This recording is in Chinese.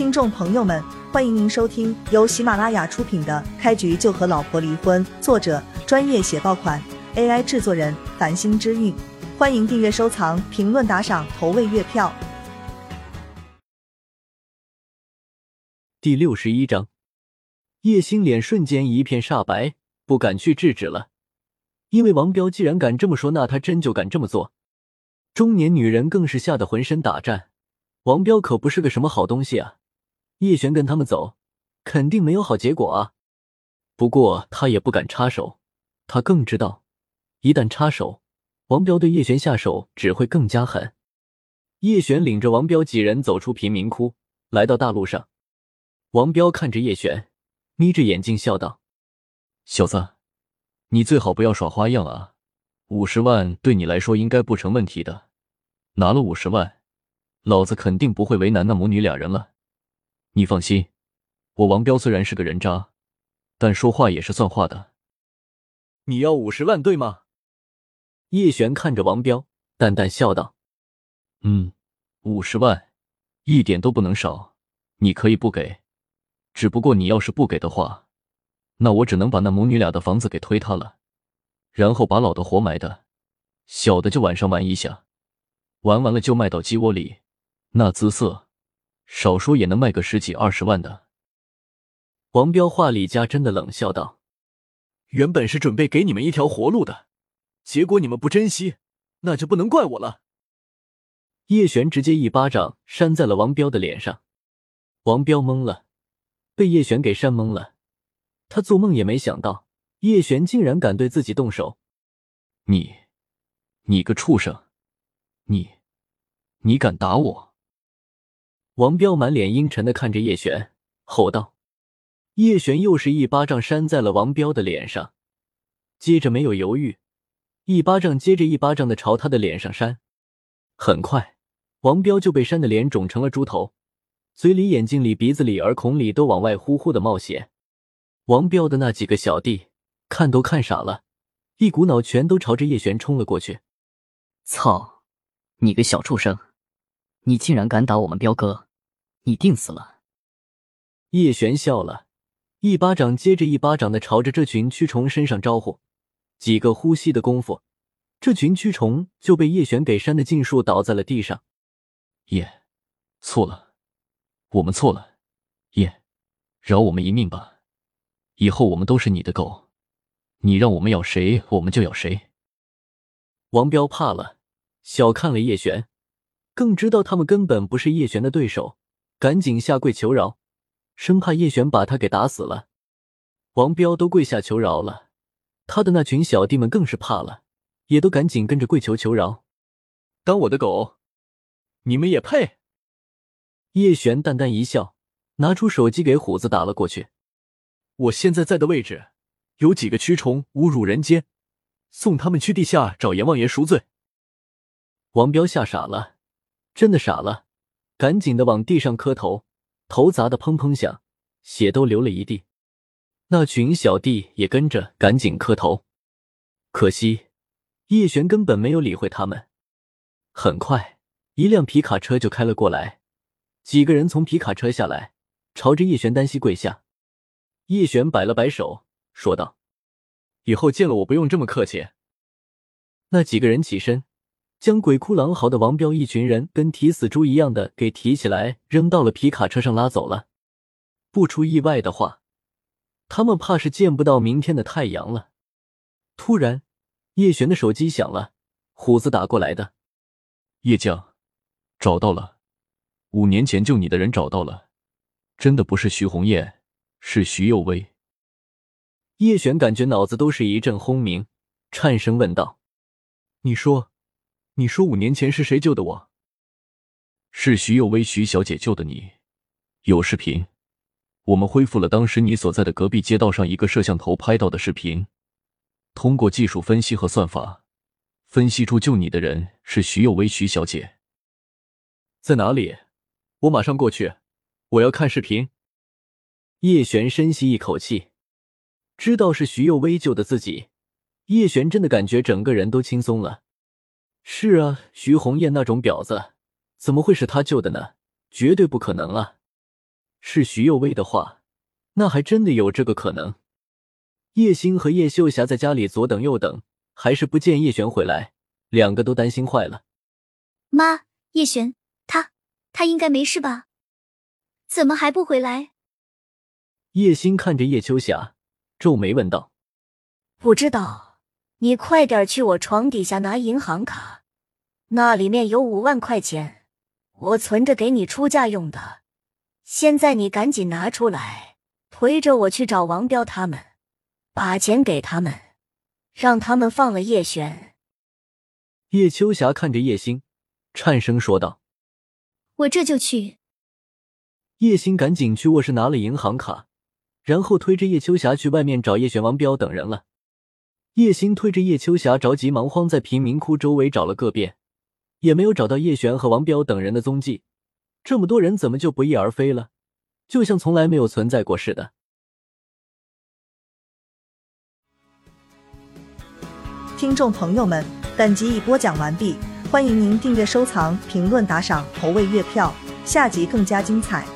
听众朋友们，欢迎您收听由喜马拉雅出品的《开局就和老婆离婚》，作者专业写爆款，AI 制作人繁星之韵。欢迎订阅、收藏、评论、打赏、投喂月票。第六十一章，叶星脸瞬间一片煞白，不敢去制止了。因为王彪既然敢这么说，那他真就敢这么做。中年女人更是吓得浑身打颤。王彪可不是个什么好东西啊！叶璇跟他们走，肯定没有好结果啊。不过他也不敢插手，他更知道，一旦插手，王彪对叶璇下手只会更加狠。叶璇领着王彪几人走出贫民窟，来到大路上。王彪看着叶璇，眯着眼睛笑道：“小子，你最好不要耍花样啊！五十万对你来说应该不成问题的，拿了五十万。”老子肯定不会为难那母女俩人了，你放心，我王彪虽然是个人渣，但说话也是算话的。你要五十万对吗？叶璇看着王彪，淡淡笑道：“嗯，五十万，一点都不能少。你可以不给，只不过你要是不给的话，那我只能把那母女俩的房子给推塌了，然后把老的活埋的，小的就晚上玩一下，玩完了就卖到鸡窝里。”那姿色，少说也能卖个十几二十万的。王彪话里加真的冷笑道：“原本是准备给你们一条活路的，结果你们不珍惜，那就不能怪我了。”叶璇直接一巴掌扇在了王彪的脸上，王彪懵了，被叶璇给扇懵了。他做梦也没想到，叶璇竟然敢对自己动手。你，你个畜生，你，你敢打我！王彪满脸阴沉的看着叶璇，吼道：“叶璇又是一巴掌扇在了王彪的脸上，接着没有犹豫，一巴掌接着一巴掌的朝他的脸上扇。很快，王彪就被扇的脸肿成了猪头，嘴里、眼睛里、鼻子里、耳孔里都往外呼呼的冒血。王彪的那几个小弟看都看傻了，一股脑全都朝着叶璇冲了过去。操，你个小畜生，你竟然敢打我们彪哥！”你定死了！叶璇笑了，一巴掌接着一巴掌的朝着这群蛆虫身上招呼。几个呼吸的功夫，这群蛆虫就被叶璇给扇的尽数倒在了地上。叶，错了，我们错了，叶，饶我们一命吧！以后我们都是你的狗，你让我们咬谁，我们就咬谁。王彪怕了，小看了叶璇，更知道他们根本不是叶璇的对手。赶紧下跪求饶，生怕叶璇把他给打死了。王彪都跪下求饶了，他的那群小弟们更是怕了，也都赶紧跟着跪求求饶。当我的狗，你们也配？叶璇淡淡一笑，拿出手机给虎子打了过去。我现在在的位置，有几个蛆虫侮辱人间，送他们去地下找阎王爷赎罪。王彪吓傻了，真的傻了。赶紧的往地上磕头，头砸的砰砰响，血都流了一地。那群小弟也跟着赶紧磕头。可惜叶璇根本没有理会他们。很快，一辆皮卡车就开了过来，几个人从皮卡车下来，朝着叶璇单膝跪下。叶璇摆了摆手，说道：“以后见了我不用这么客气。”那几个人起身。将鬼哭狼嚎的王彪一群人跟提死猪一样的给提起来，扔到了皮卡车上拉走了。不出意外的话，他们怕是见不到明天的太阳了。突然，叶璇的手机响了，虎子打过来的。叶将，找到了，五年前救你的人找到了，真的不是徐红艳，是徐幼薇。叶璇感觉脑子都是一阵轰鸣，颤声问道：“你说？”你说五年前是谁救的我？是徐幼薇徐小姐救的你。有视频，我们恢复了当时你所在的隔壁街道上一个摄像头拍到的视频。通过技术分析和算法，分析出救你的人是徐幼薇徐小姐。在哪里？我马上过去。我要看视频。叶璇深吸一口气，知道是徐幼薇救的自己，叶璇真的感觉整个人都轻松了。是啊，徐红艳那种婊子，怎么会是他救的呢？绝对不可能啊！是徐幼薇的话，那还真的有这个可能。叶星和叶秀霞在家里左等右等，还是不见叶璇回来，两个都担心坏了。妈，叶璇，他他应该没事吧？怎么还不回来？叶星看着叶秋霞，皱眉问道：“不知道，你快点去我床底下拿银行卡，那里面有五万块钱，我存着给你出嫁用的。现在你赶紧拿出来，推着我去找王彪他们。”把钱给他们，让他们放了叶璇。叶秋霞看着叶星，颤声说道：“我这就去。”叶星赶紧去卧室拿了银行卡，然后推着叶秋霞去外面找叶璇、王彪等人了。叶星推着叶秋霞着急忙慌，在贫民窟周围找了个遍，也没有找到叶璇和王彪等人的踪迹。这么多人怎么就不翼而飞了？就像从来没有存在过似的。听众朋友们，本集已播讲完毕，欢迎您订阅、收藏、评论、打赏、投喂月票，下集更加精彩。